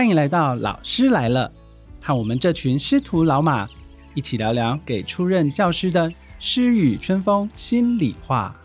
欢迎来到老师来了，和我们这群师徒老马一起聊聊给出任教师的诗与春风心里话。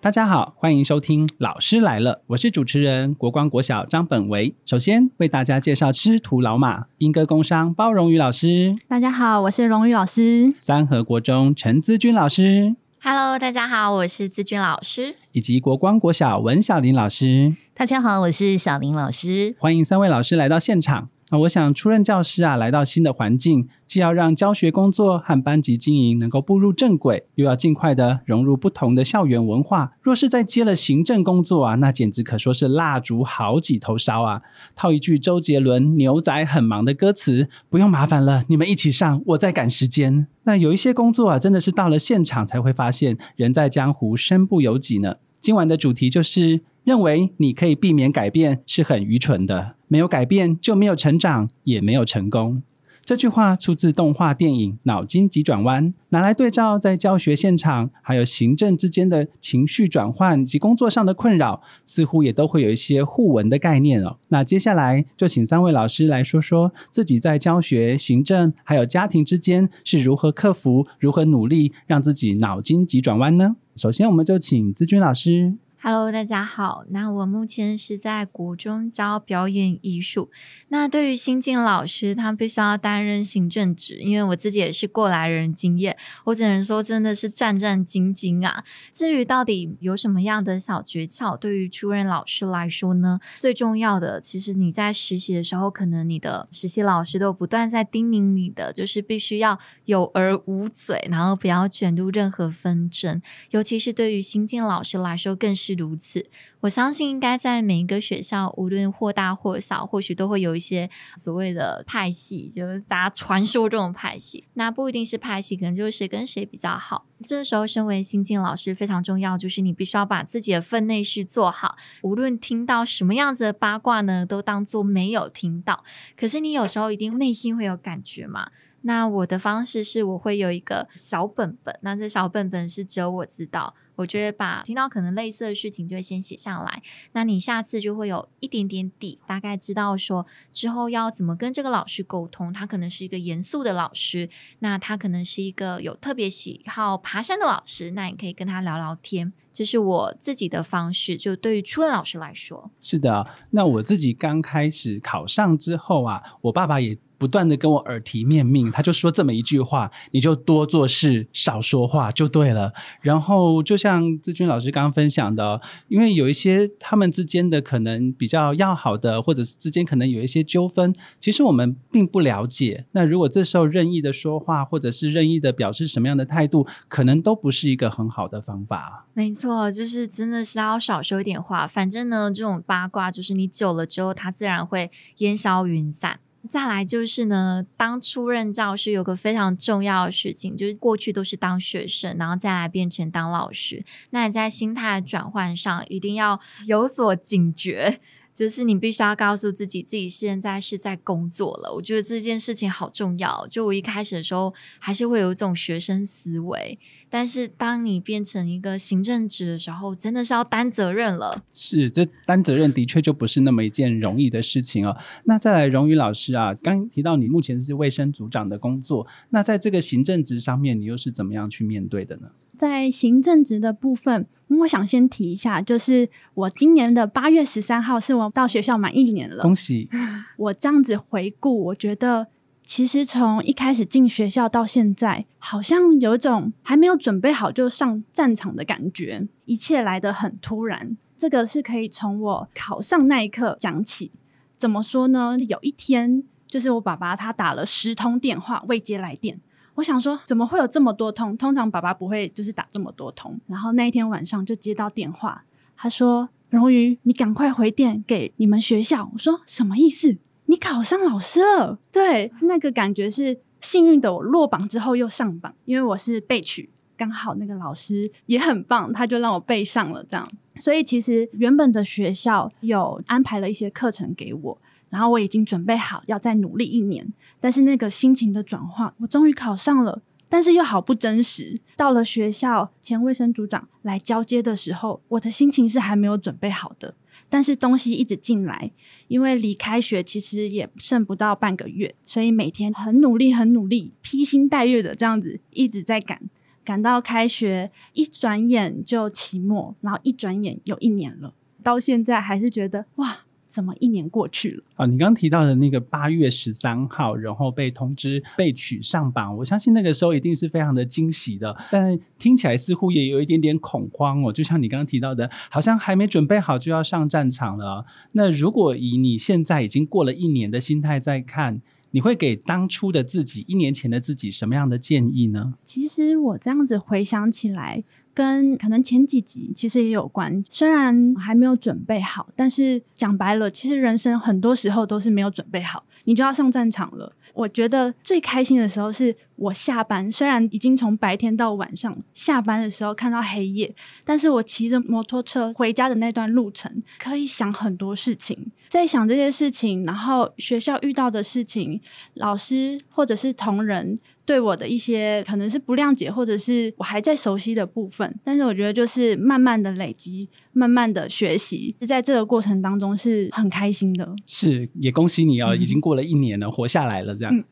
大家好，欢迎收听《老师来了》，我是主持人国光国小张本维。首先为大家介绍师徒老马，英歌工商包荣宇老师，大家好，我是荣宇老师。三和国中陈资君老师，Hello，大家好，我是资君老师。以及国光国小文小林老师。大家好，我是小林老师。欢迎三位老师来到现场。那我想，出任教师啊，来到新的环境，既要让教学工作和班级经营能够步入正轨，又要尽快的融入不同的校园文化。若是再接了行政工作啊，那简直可说是蜡烛好几头烧啊！套一句周杰伦《牛仔很忙》的歌词：“不用麻烦了，你们一起上，我在赶时间。”那有一些工作啊，真的是到了现场才会发现，人在江湖身不由己呢。今晚的主题就是认为你可以避免改变是很愚蠢的，没有改变就没有成长，也没有成功。这句话出自动画电影《脑筋急转弯》，拿来对照在教学现场还有行政之间的情绪转换及工作上的困扰，似乎也都会有一些互文的概念哦。那接下来就请三位老师来说说自己在教学、行政还有家庭之间是如何克服、如何努力让自己脑筋急转弯呢？首先，我们就请资君老师。Hello，大家好。那我目前是在国中教表演艺术。那对于新进老师，他必须要担任行政职，因为我自己也是过来人经验，我只能说真的是战战兢兢啊。至于到底有什么样的小诀窍，对于出任老师来说呢？最重要的，其实你在实习的时候，可能你的实习老师都不断在叮咛你的，就是必须要有耳无嘴，然后不要卷入任何纷争，尤其是对于新进老师来说，更是如此。我相信，应该在每一个学校，无论或大或小，或许都会有一些所谓的派系，就是大家传说中的派系。那不一定是派系，可能就是谁跟谁比较好。这时候，身为新进老师非常重要，就是你必须要把自己的分内事做好。无论听到什么样子的八卦呢，都当做没有听到。可是你有时候一定内心会有感觉嘛。那我的方式是我会有一个小本本，那这小本本是只有我知道。我觉得把听到可能类似的事情就会先写下来，那你下次就会有一点点底，大概知道说之后要怎么跟这个老师沟通。他可能是一个严肃的老师，那他可能是一个有特别喜好爬山的老师，那你可以跟他聊聊天。这是我自己的方式，就对于初任老师来说，是的，那我自己刚开始考上之后啊，我爸爸也不断的跟我耳提面命，他就说这么一句话：你就多做事，少说话就对了。然后就像志军老师刚刚分享的，因为有一些他们之间的可能比较要好的，或者是之间可能有一些纠纷，其实我们并不了解。那如果这时候任意的说话，或者是任意的表示什么样的态度，可能都不是一个很好的方法。没错，就是真的是要少说一点话。反正呢，这种八卦就是你久了之后，它自然会烟消云散。再来就是呢，当初任教师有个非常重要的事情，就是过去都是当学生，然后再来变成当老师。那你在心态转换上一定要有所警觉，就是你必须要告诉自己，自己现在是在工作了。我觉得这件事情好重要。就我一开始的时候，还是会有一种学生思维。但是当你变成一个行政职的时候，真的是要担责任了。是，这担责任的确就不是那么一件容易的事情哦。那再来，荣宇老师啊，刚提到你目前是卫生组长的工作，那在这个行政职上面，你又是怎么样去面对的呢？在行政职的部分，我想先提一下，就是我今年的八月十三号是我到学校满一年了。恭喜！我这样子回顾，我觉得其实从一开始进学校到现在，好像有一种还没有准备好就上战场的感觉，一切来得很突然。这个是可以从我考上那一刻讲起。怎么说呢？有一天，就是我爸爸他打了十通电话未接来电。我想说，怎么会有这么多通？通常爸爸不会就是打这么多通。然后那一天晚上就接到电话，他说：“荣瑜，你赶快回电给你们学校。”我说：“什么意思？你考上老师了？”对，那个感觉是幸运的。我落榜之后又上榜，因为我是备取，刚好那个老师也很棒，他就让我备上了。这样，所以其实原本的学校有安排了一些课程给我。然后我已经准备好要再努力一年，但是那个心情的转换，我终于考上了，但是又好不真实。到了学校，前卫生组长来交接的时候，我的心情是还没有准备好的。但是东西一直进来，因为离开学其实也剩不到半个月，所以每天很努力、很努力，披星戴月的这样子一直在赶，赶到开学，一转眼就期末，然后一转眼又一年了，到现在还是觉得哇。怎么一年过去了？啊，你刚刚提到的那个八月十三号，然后被通知被取上榜，我相信那个时候一定是非常的惊喜的，但听起来似乎也有一点点恐慌哦。就像你刚刚提到的，好像还没准备好就要上战场了。那如果以你现在已经过了一年的心态在看，你会给当初的自己、一年前的自己什么样的建议呢？其实我这样子回想起来。跟可能前几集其实也有关，虽然还没有准备好，但是讲白了，其实人生很多时候都是没有准备好，你就要上战场了。我觉得最开心的时候是我下班，虽然已经从白天到晚上，下班的时候看到黑夜，但是我骑着摩托车回家的那段路程，可以想很多事情，在想这些事情，然后学校遇到的事情，老师或者是同仁。对我的一些可能是不谅解，或者是我还在熟悉的部分，但是我觉得就是慢慢的累积。慢慢的学习，在这个过程当中是很开心的。是，也恭喜你哦，已经过了一年了，活下来了。这样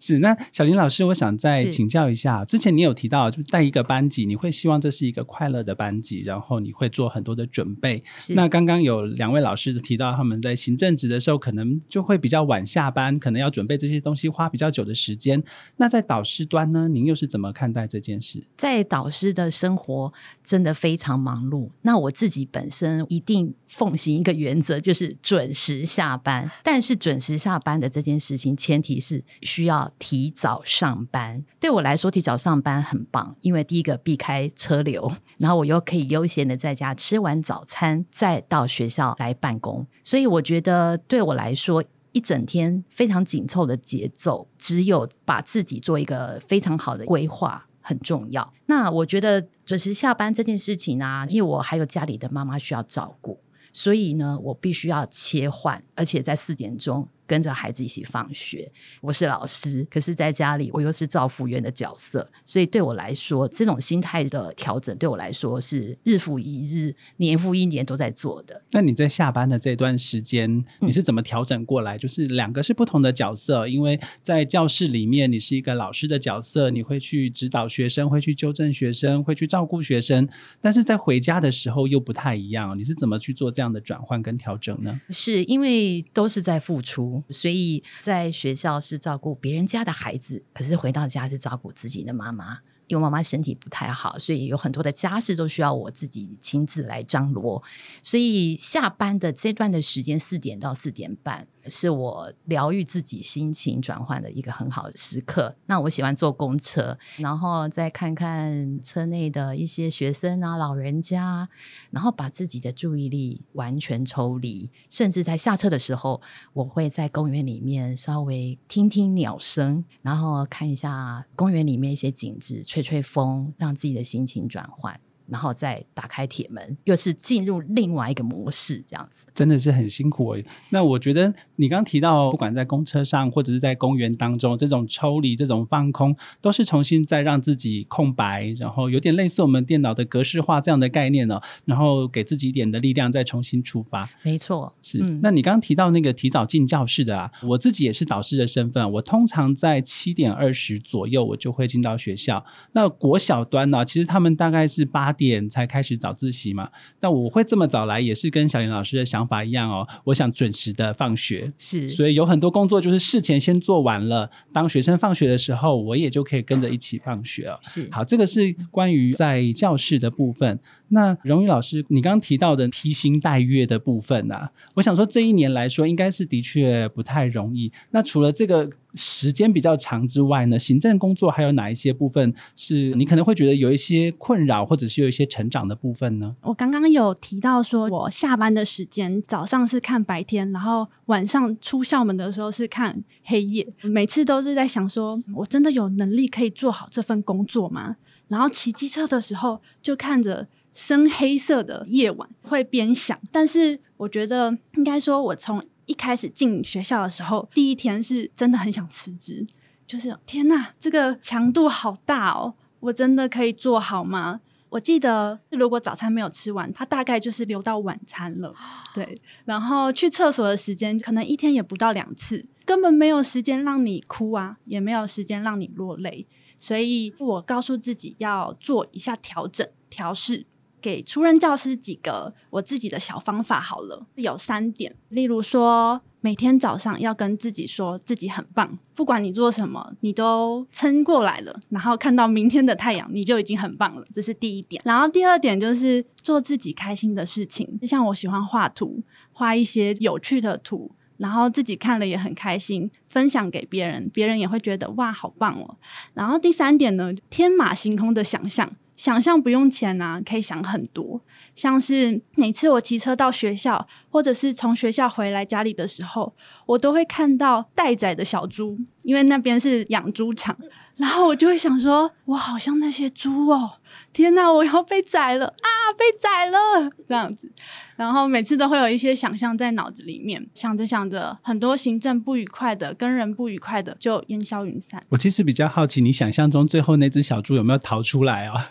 是。那小林老师，我想再请教一下，之前你有提到，就是带一个班级，你会希望这是一个快乐的班级，然后你会做很多的准备。那刚刚有两位老师提到，他们在行政职的时候，可能就会比较晚下班，可能要准备这些东西，花比较久的时间。那在导师端呢，您又是怎么看待这件事？在导师的生活真的非常忙碌。那我自己。本身一定奉行一个原则，就是准时下班。但是准时下班的这件事情，前提是需要提早上班。班对我来说，提早上班很棒，因为第一个避开车流，然后我又可以悠闲的在家吃完早餐，再到学校来办公。所以我觉得，对我来说，一整天非常紧凑的节奏，只有把自己做一个非常好的规划。很重要。那我觉得准时下班这件事情啊，因为我还有家里的妈妈需要照顾，所以呢，我必须要切换，而且在四点钟。跟着孩子一起放学，我是老师，可是在家里我又是照服员的角色，所以对我来说，这种心态的调整对我来说是日复一日、年复一年都在做的。那你在下班的这段时间，你是怎么调整过来？就是两个是不同的角色，因为在教室里面你是一个老师的角色，你会去指导学生，会去纠正学生，会去照顾学生，但是在回家的时候又不太一样。你是怎么去做这样的转换跟调整呢？是因为都是在付出。所以在学校是照顾别人家的孩子，可是回到家是照顾自己的妈妈。因为妈妈身体不太好，所以有很多的家事都需要我自己亲自来张罗。所以下班的这段的时间，四点到四点半。是我疗愈自己心情转换的一个很好的时刻。那我喜欢坐公车，然后再看看车内的一些学生啊、老人家，然后把自己的注意力完全抽离。甚至在下车的时候，我会在公园里面稍微听听鸟声，然后看一下公园里面一些景致，吹吹风，让自己的心情转换。然后再打开铁门，又是进入另外一个模式，这样子真的是很辛苦。那我觉得你刚提到，不管在公车上或者是在公园当中，这种抽离、这种放空，都是重新再让自己空白，然后有点类似我们电脑的格式化这样的概念呢。然后给自己一点的力量，再重新出发。没错，是。嗯那你刚刚提到那个提早进教室的啊，我自己也是导师的身份，我通常在七点二十左右，我就会进到学校。那国小端呢，其实他们大概是八。点才开始早自习嘛？那我会这么早来，也是跟小林老师的想法一样哦。我想准时的放学，是，所以有很多工作就是事前先做完了，当学生放学的时候，我也就可以跟着一起放学了。是，好，这个是关于在教室的部分。那荣誉老师，你刚刚提到的披星戴月的部分啊，我想说这一年来说，应该是的确不太容易。那除了这个时间比较长之外呢，行政工作还有哪一些部分是你可能会觉得有一些困扰，或者是有一些成长的部分呢？我刚刚有提到说，我下班的时间早上是看白天，然后晚上出校门的时候是看黑夜，每次都是在想说，我真的有能力可以做好这份工作吗？然后骑机车的时候就看着。深黑色的夜晚会边想，但是我觉得应该说，我从一开始进学校的时候，第一天是真的很想辞职，就是天呐，这个强度好大哦，我真的可以做好吗？我记得，如果早餐没有吃完，它大概就是留到晚餐了。对，然后去厕所的时间可能一天也不到两次，根本没有时间让你哭啊，也没有时间让你落泪。所以我告诉自己要做一下调整、调试，给初任教师几个我自己的小方法。好了，有三点，例如说。每天早上要跟自己说自己很棒，不管你做什么，你都撑过来了。然后看到明天的太阳，你就已经很棒了。这是第一点。然后第二点就是做自己开心的事情，就像我喜欢画图，画一些有趣的图，然后自己看了也很开心，分享给别人，别人也会觉得哇，好棒哦。然后第三点呢，天马行空的想象，想象不用钱呐，可以想很多。像是每次我骑车到学校，或者是从学校回来家里的时候，我都会看到待宰的小猪，因为那边是养猪场，然后我就会想说，我好像那些猪哦。天哪！我要被宰了啊！被宰了，这样子，然后每次都会有一些想象在脑子里面，想着想着，很多行政不愉快的、跟人不愉快的就烟消云散。我其实比较好奇，你想象中最后那只小猪有没有逃出来啊？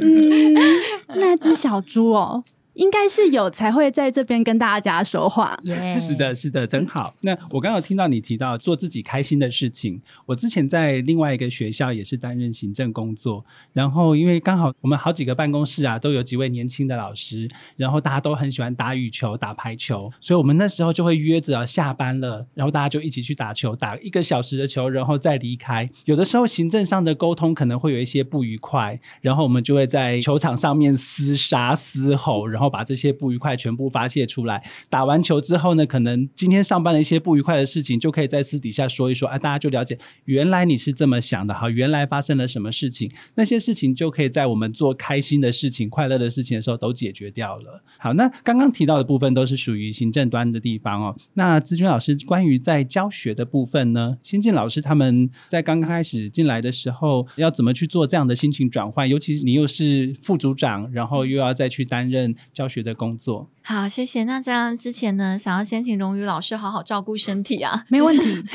嗯，那只小猪哦。应该是有才会在这边跟大家说话。是的，是的，真好。那我刚刚听到你提到做自己开心的事情。我之前在另外一个学校也是担任行政工作，然后因为刚好我们好几个办公室啊都有几位年轻的老师，然后大家都很喜欢打羽球、打排球，所以我们那时候就会约着下班了，然后大家就一起去打球，打一个小时的球，然后再离开。有的时候行政上的沟通可能会有一些不愉快，然后我们就会在球场上面厮杀、嘶吼，然后。把这些不愉快全部发泄出来。打完球之后呢，可能今天上班的一些不愉快的事情，就可以在私底下说一说，啊，大家就了解原来你是这么想的哈，原来发生了什么事情，那些事情就可以在我们做开心的事情、快乐的事情的时候都解决掉了。好，那刚刚提到的部分都是属于行政端的地方哦。那资君老师关于在教学的部分呢，先进老师他们在刚刚开始进来的时候，要怎么去做这样的心情转换？尤其是你又是副组长，然后又要再去担任。教学的工作，好，谢谢。那这样之前呢，想要先请荣宇老师好好照顾身体啊，没问题。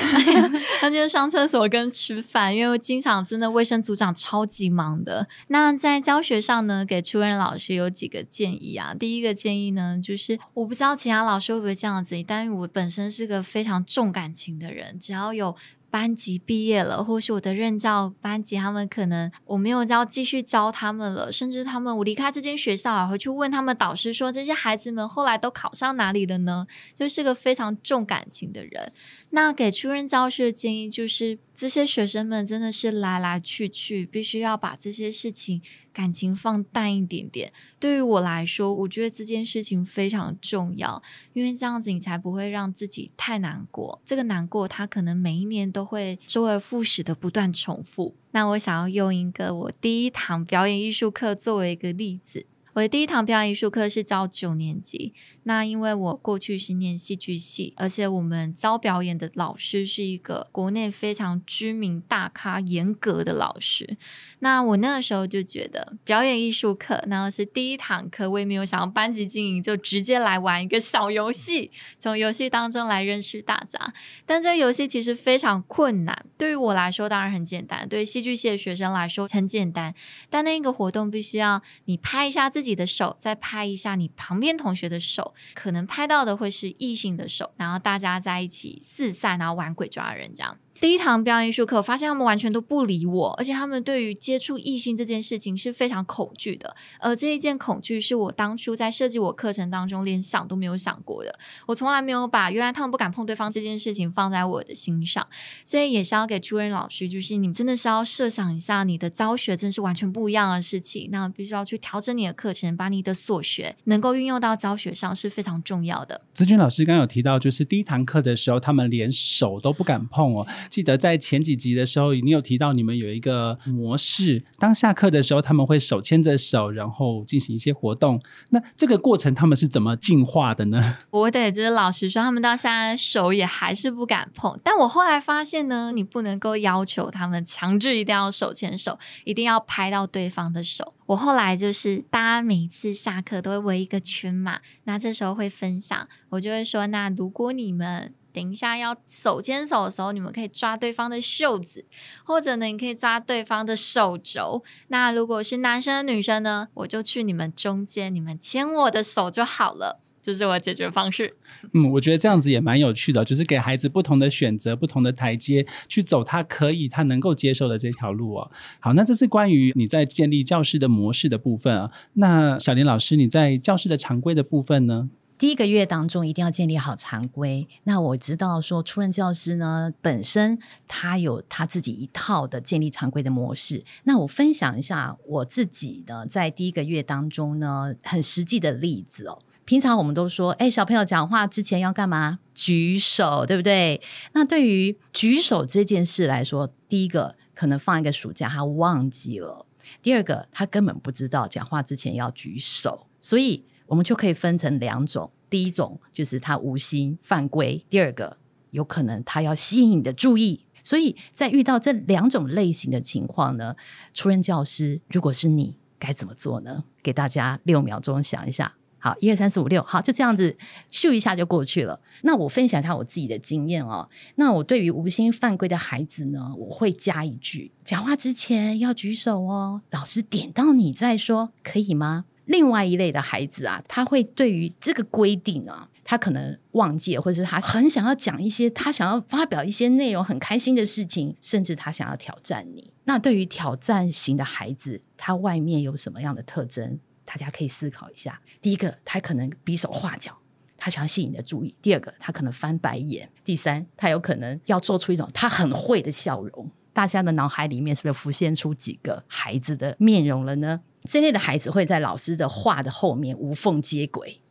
他今天上厕所跟吃饭，因为经常真的卫生组长超级忙的。那在教学上呢，给初任老师有几个建议啊。第一个建议呢，就是我不知道其他老师会不会这样子，但我本身是个非常重感情的人，只要有。班级毕业了，或是我的任教班级，他们可能我没有要继续教他们了，甚至他们我离开这间学校啊，回去问他们导师说，这些孩子们后来都考上哪里了呢？就是个非常重感情的人。那给初任教师的建议就是，这些学生们真的是来来去去，必须要把这些事情感情放淡一点点。对于我来说，我觉得这件事情非常重要，因为这样子你才不会让自己太难过。这个难过，它可能每一年都会周而复始的不断重复。那我想要用一个我第一堂表演艺术课作为一个例子。我的第一堂表演艺术课是教九年级。那因为我过去是念戏剧系，而且我们教表演的老师是一个国内非常知名大咖、严格的老师。那我那个时候就觉得表演艺术课，然后是第一堂课，我也没有想要班级经营，就直接来玩一个小游戏，从游戏当中来认识大家。但这个游戏其实非常困难，对于我来说当然很简单，对戏剧系的学生来说很简单。但那个活动必须要你拍一下自己的手，再拍一下你旁边同学的手。可能拍到的会是异性的手，然后大家在一起四散，然后玩鬼抓人这样。第一堂表演艺术课，我发现他们完全都不理我，而且他们对于接触异性这件事情是非常恐惧的。而这一件恐惧是我当初在设计我课程当中连想都没有想过的。我从来没有把原来他们不敢碰对方这件事情放在我的心上，所以也是要给朱任老师，就是你们真的是要设想一下，你的教学真是完全不一样的事情，那必须要去调整你的课程，把你的所学能够运用到教学上是非常重要的。子君老师刚有提到，就是第一堂课的时候，他们连手都不敢碰哦。记得在前几集的时候，你有提到你们有一个模式，当下课的时候，他们会手牵着手，然后进行一些活动。那这个过程他们是怎么进化的呢？我得就是老实说，他们到现在手也还是不敢碰。但我后来发现呢，你不能够要求他们强制一定要手牵手，一定要拍到对方的手。我后来就是大家每次下课都会围一个圈嘛，那这时候会分享，我就会说，那如果你们。等一下要手牵手的时候，你们可以抓对方的袖子，或者呢，你可以抓对方的手肘。那如果是男生女生呢，我就去你们中间，你们牵我的手就好了。这是我解决方式。嗯，我觉得这样子也蛮有趣的，就是给孩子不同的选择、不同的台阶去走，他可以、他能够接受的这条路哦。好，那这是关于你在建立教室的模式的部分啊。那小林老师，你在教室的常规的部分呢？第一个月当中一定要建立好常规。那我知道说，初任教师呢本身他有他自己一套的建立常规的模式。那我分享一下我自己呢，在第一个月当中呢，很实际的例子哦。平常我们都说，哎，小朋友讲话之前要干嘛？举手，对不对？那对于举手这件事来说，第一个可能放一个暑假他忘记了；第二个他根本不知道讲话之前要举手，所以我们就可以分成两种：第一种就是他无心犯规；第二个有可能他要吸引你的注意。所以在遇到这两种类型的情况呢，初任教师如果是你，该怎么做呢？给大家六秒钟想一下。好，一二三四五六，好，就这样子咻一下就过去了。那我分享一下我自己的经验哦。那我对于无心犯规的孩子呢，我会加一句：讲话之前要举手哦，老师点到你再说，可以吗？另外一类的孩子啊，他会对于这个规定啊，他可能忘记，或者是他很想要讲一些，他想要发表一些内容，很开心的事情，甚至他想要挑战你。那对于挑战型的孩子，他外面有什么样的特征？大家可以思考一下：第一个，他可能比手画脚，他想要吸引你的注意；第二个，他可能翻白眼；第三，他有可能要做出一种他很会的笑容。大家的脑海里面是不是浮现出几个孩子的面容了呢？这类的孩子会在老师的话的后面无缝接轨，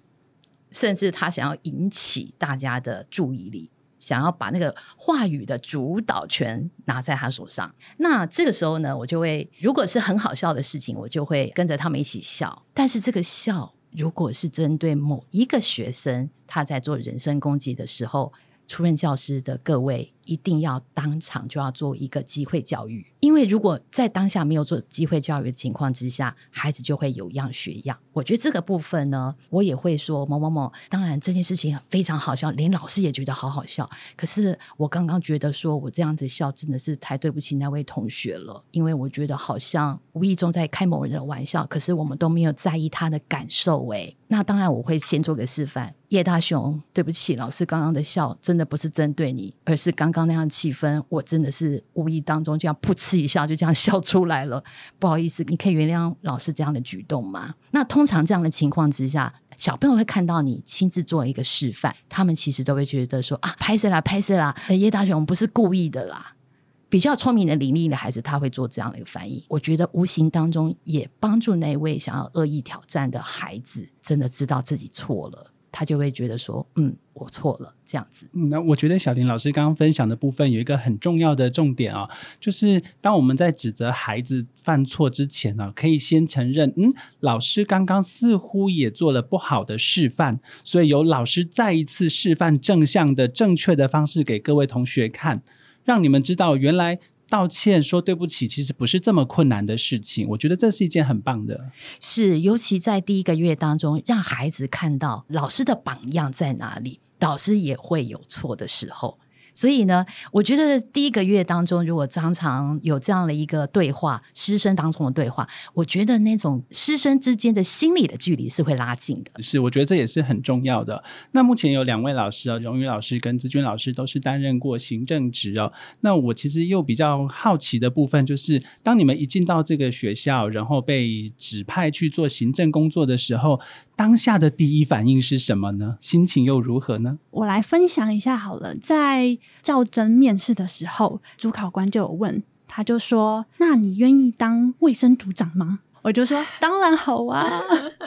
甚至他想要引起大家的注意力。想要把那个话语的主导权拿在他手上，那这个时候呢，我就会，如果是很好笑的事情，我就会跟着他们一起笑。但是这个笑，如果是针对某一个学生，他在做人身攻击的时候，出任教师的各位一定要当场就要做一个机会教育。因为如果在当下没有做机会教育的情况之下，孩子就会有样学样。我觉得这个部分呢，我也会说某某某。当然这件事情非常好笑，连老师也觉得好好笑。可是我刚刚觉得说我这样子笑真的是太对不起那位同学了，因为我觉得好像无意中在开某人的玩笑，可是我们都没有在意他的感受。诶，那当然我会先做个示范。叶大雄，对不起，老师刚刚的笑真的不是针对你，而是刚刚那样气氛，我真的是无意当中这样噗嗤。一笑就这样 笑出来了，不好意思，你可以原谅老师这样的举动吗？那通常这样的情况之下，小朋友会看到你亲自做一个示范，他们其实都会觉得说啊，拍摄啦，拍摄啦，叶大雄不是故意的啦。比较聪明的伶俐的孩子，他会做这样的一个反应。我觉得无形当中也帮助那位想要恶意挑战的孩子，真的知道自己错了。他就会觉得说，嗯，我错了，这样子。那我觉得小林老师刚刚分享的部分有一个很重要的重点啊，就是当我们在指责孩子犯错之前呢，可以先承认，嗯，老师刚刚似乎也做了不好的示范，所以由老师再一次示范正向的、正确的方式给各位同学看，让你们知道原来。道歉说对不起，其实不是这么困难的事情。我觉得这是一件很棒的，是尤其在第一个月当中，让孩子看到老师的榜样在哪里，老师也会有错的时候。所以呢，我觉得第一个月当中，如果常常有这样的一个对话，师生当中的对话，我觉得那种师生之间的心理的距离是会拉近的。是，我觉得这也是很重要的。那目前有两位老师啊，荣誉老师跟资军老师都是担任过行政职哦。那我其实又比较好奇的部分，就是当你们一进到这个学校，然后被指派去做行政工作的时候。当下的第一反应是什么呢？心情又如何呢？我来分享一下好了。在较真面试的时候，主考官就有问，他就说：“那你愿意当卫生组长吗？”我就说：“当然好啊。”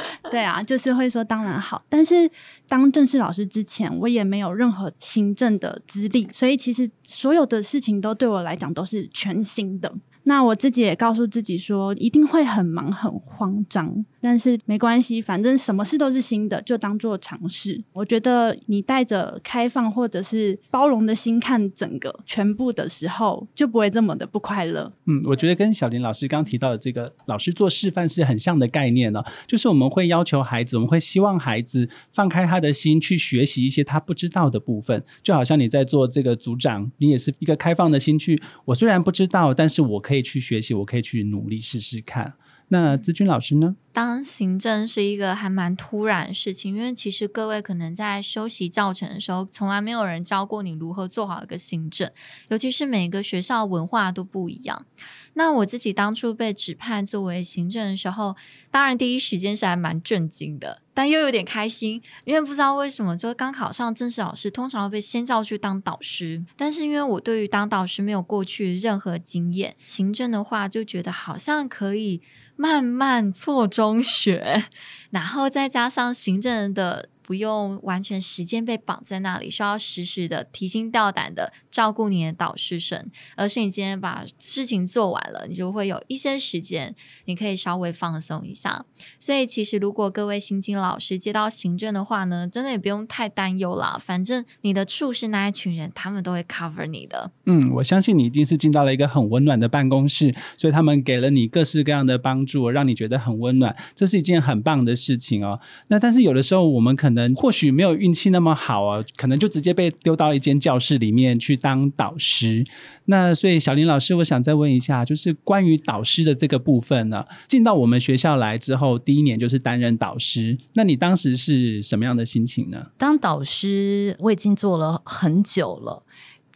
对啊，就是会说当然好。但是当正式老师之前，我也没有任何行政的资历，所以其实所有的事情都对我来讲都是全新的。那我自己也告诉自己说，一定会很忙很慌张。但是没关系，反正什么事都是新的，就当做尝试。我觉得你带着开放或者是包容的心看整个全部的时候，就不会这么的不快乐。嗯，我觉得跟小林老师刚提到的这个老师做示范是很像的概念呢、就是我们会要求孩子，我们会希望孩子放开他的心去学习一些他不知道的部分，就好像你在做这个组长，你也是一个开放的心去，我虽然不知道，但是我可以去学习，我可以去努力试试看。那资君老师呢？当行政是一个还蛮突然的事情，因为其实各位可能在修习教程的时候，从来没有人教过你如何做好一个行政，尤其是每个学校文化都不一样。那我自己当初被指派作为行政的时候，当然第一时间是还蛮震惊的，但又有点开心，因为不知道为什么，就刚考上正式老师，通常会被先叫去当导师，但是因为我对于当导师没有过去任何经验，行政的话就觉得好像可以。慢慢错中学，然后再加上行政的不用完全时间被绑在那里，需要时时的提心吊胆的照顾你的导师生，而是你今天把事情做完了，你就会有一些时间，你可以稍微放松一下。所以其实如果各位新进老师接到行政的话呢，真的也不用太担忧啦，反正你的处事那一群人，他们都会 cover 你的。嗯，我相信你一定是进到了一个很温暖的办公室，所以他们给了你各式各样的帮助，让你觉得很温暖，这是一件很棒的事情哦。那但是有的时候我们可能能或许没有运气那么好啊，可能就直接被丢到一间教室里面去当导师。那所以小林老师，我想再问一下，就是关于导师的这个部分呢，进到我们学校来之后，第一年就是担任导师，那你当时是什么样的心情呢？当导师我已经做了很久了。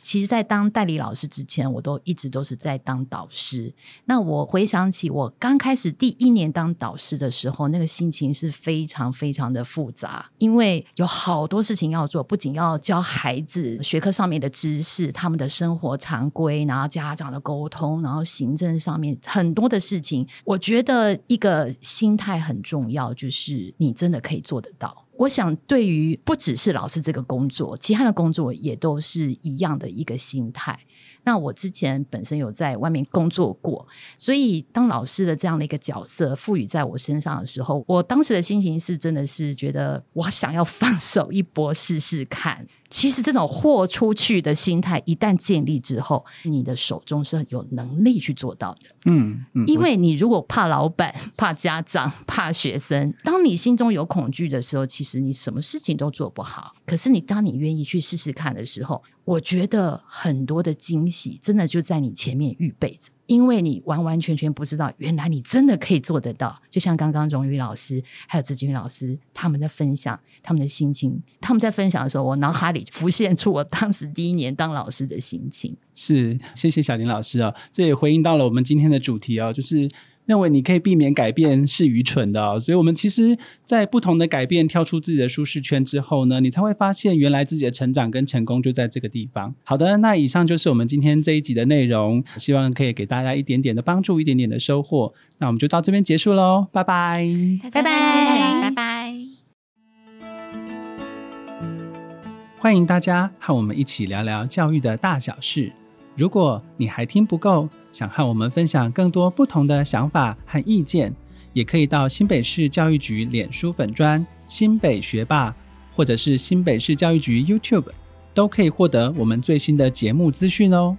其实，在当代理老师之前，我都一直都是在当导师。那我回想起我刚开始第一年当导师的时候，那个心情是非常非常的复杂，因为有好多事情要做，不仅要教孩子学科上面的知识、他们的生活常规，然后家长的沟通，然后行政上面很多的事情。我觉得一个心态很重要，就是你真的可以做得到。我想，对于不只是老师这个工作，其他的工作也都是一样的一个心态。那我之前本身有在外面工作过，所以当老师的这样的一个角色赋予在我身上的时候，我当时的心情是真的是觉得我想要放手一搏试试看。其实这种豁出去的心态一旦建立之后，你的手中是有能力去做到的。嗯嗯，因为你如果怕老板、怕家长、怕学生，当你心中有恐惧的时候，其实你什么事情都做不好。可是你当你愿意去试试看的时候，我觉得很多的惊喜真的就在你前面预备着，因为你完完全全不知道，原来你真的可以做得到。就像刚刚荣誉老师还有志军老师他们的分享，他们的心情，他们在分享的时候，我脑海里浮现出我当时第一年当老师的心情。是，谢谢小林老师啊，这也回应到了我们今天的主题啊，就是。认为你可以避免改变是愚蠢的、哦，所以我们其实，在不同的改变跳出自己的舒适圈之后呢，你才会发现原来自己的成长跟成功就在这个地方。好的，那以上就是我们今天这一集的内容，希望可以给大家一点点的帮助，一点点的收获。那我们就到这边结束喽，拜拜，拜拜拜拜。欢迎大家和我们一起聊聊教育的大小事。如果你还听不够，想和我们分享更多不同的想法和意见，也可以到新北市教育局脸书粉专新北学霸，或者是新北市教育局 YouTube，都可以获得我们最新的节目资讯哦。